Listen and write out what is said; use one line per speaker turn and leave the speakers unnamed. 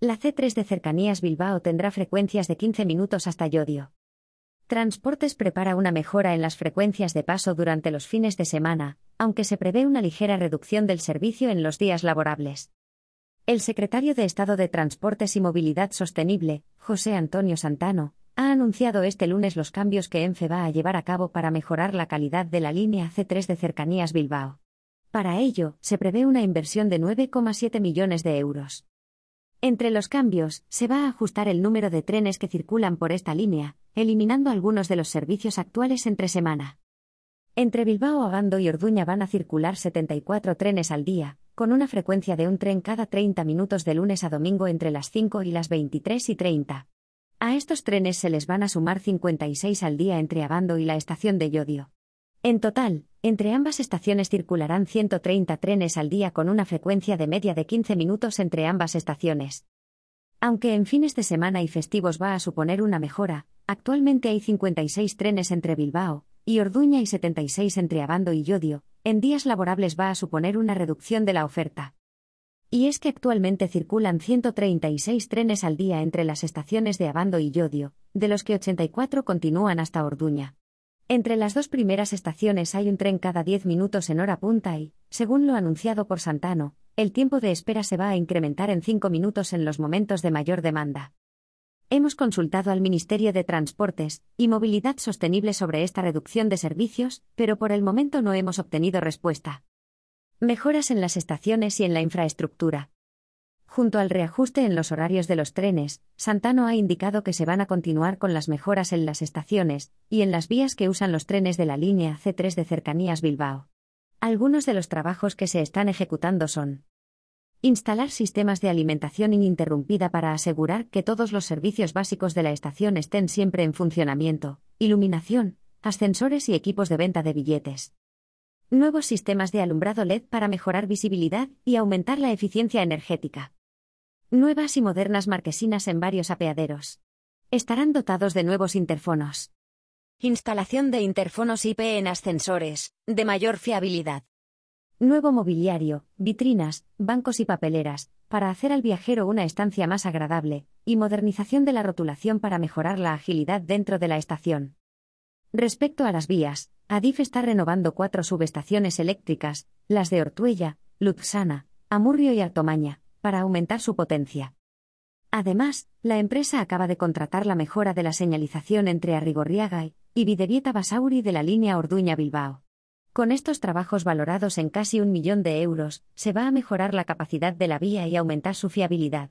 La C3 de Cercanías Bilbao tendrá frecuencias de 15 minutos hasta Yodio. Transportes prepara una mejora en las frecuencias de paso durante los fines de semana, aunque se prevé una ligera reducción del servicio en los días laborables. El secretario de Estado de Transportes y Movilidad Sostenible, José Antonio Santano, ha anunciado este lunes los cambios que ENFE va a llevar a cabo para mejorar la calidad de la línea C3 de Cercanías Bilbao. Para ello, se prevé una inversión de 9,7 millones de euros. Entre los cambios, se va a ajustar el número de trenes que circulan por esta línea, eliminando algunos de los servicios actuales entre semana. Entre Bilbao, Agando y Orduña van a circular 74 trenes al día, con una frecuencia de un tren cada 30 minutos de lunes a domingo entre las 5 y las 23 y 30. A estos trenes se les van a sumar 56 al día entre Abando y la estación de Yodio. En total, entre ambas estaciones circularán 130 trenes al día con una frecuencia de media de 15 minutos entre ambas estaciones. Aunque en fines de semana y festivos va a suponer una mejora, actualmente hay 56 trenes entre Bilbao y Orduña y 76 entre Abando y Yodio, en días laborables va a suponer una reducción de la oferta. Y es que actualmente circulan 136 trenes al día entre las estaciones de Abando y Yodio, de los que 84 continúan hasta Orduña. Entre las dos primeras estaciones hay un tren cada 10 minutos en hora punta y, según lo anunciado por Santano, el tiempo de espera se va a incrementar en 5 minutos en los momentos de mayor demanda. Hemos consultado al Ministerio de Transportes y Movilidad Sostenible sobre esta reducción de servicios, pero por el momento no hemos obtenido respuesta. Mejoras en las estaciones y en la infraestructura. Junto al reajuste en los horarios de los trenes, Santano ha indicado que se van a continuar con las mejoras en las estaciones y en las vías que usan los trenes de la línea C3 de Cercanías Bilbao. Algunos de los trabajos que se están ejecutando son Instalar sistemas de alimentación ininterrumpida para asegurar que todos los servicios básicos de la estación estén siempre en funcionamiento, iluminación, ascensores y equipos de venta de billetes. Nuevos sistemas de alumbrado LED para mejorar visibilidad y aumentar la eficiencia energética. Nuevas y modernas marquesinas en varios apeaderos. Estarán dotados de nuevos interfonos. Instalación de interfonos IP en ascensores, de mayor fiabilidad. Nuevo mobiliario, vitrinas, bancos y papeleras, para hacer al viajero una estancia más agradable, y modernización de la rotulación para mejorar la agilidad dentro de la estación. Respecto a las vías, Adif está renovando cuatro subestaciones eléctricas, las de Ortuella, Luzana, Amurrio y Altomaña, para aumentar su potencia. Además, la empresa acaba de contratar la mejora de la señalización entre Arrigorriaga y Videvieta Basauri de la línea Orduña-Bilbao. Con estos trabajos valorados en casi un millón de euros, se va a mejorar la capacidad de la vía y aumentar su fiabilidad.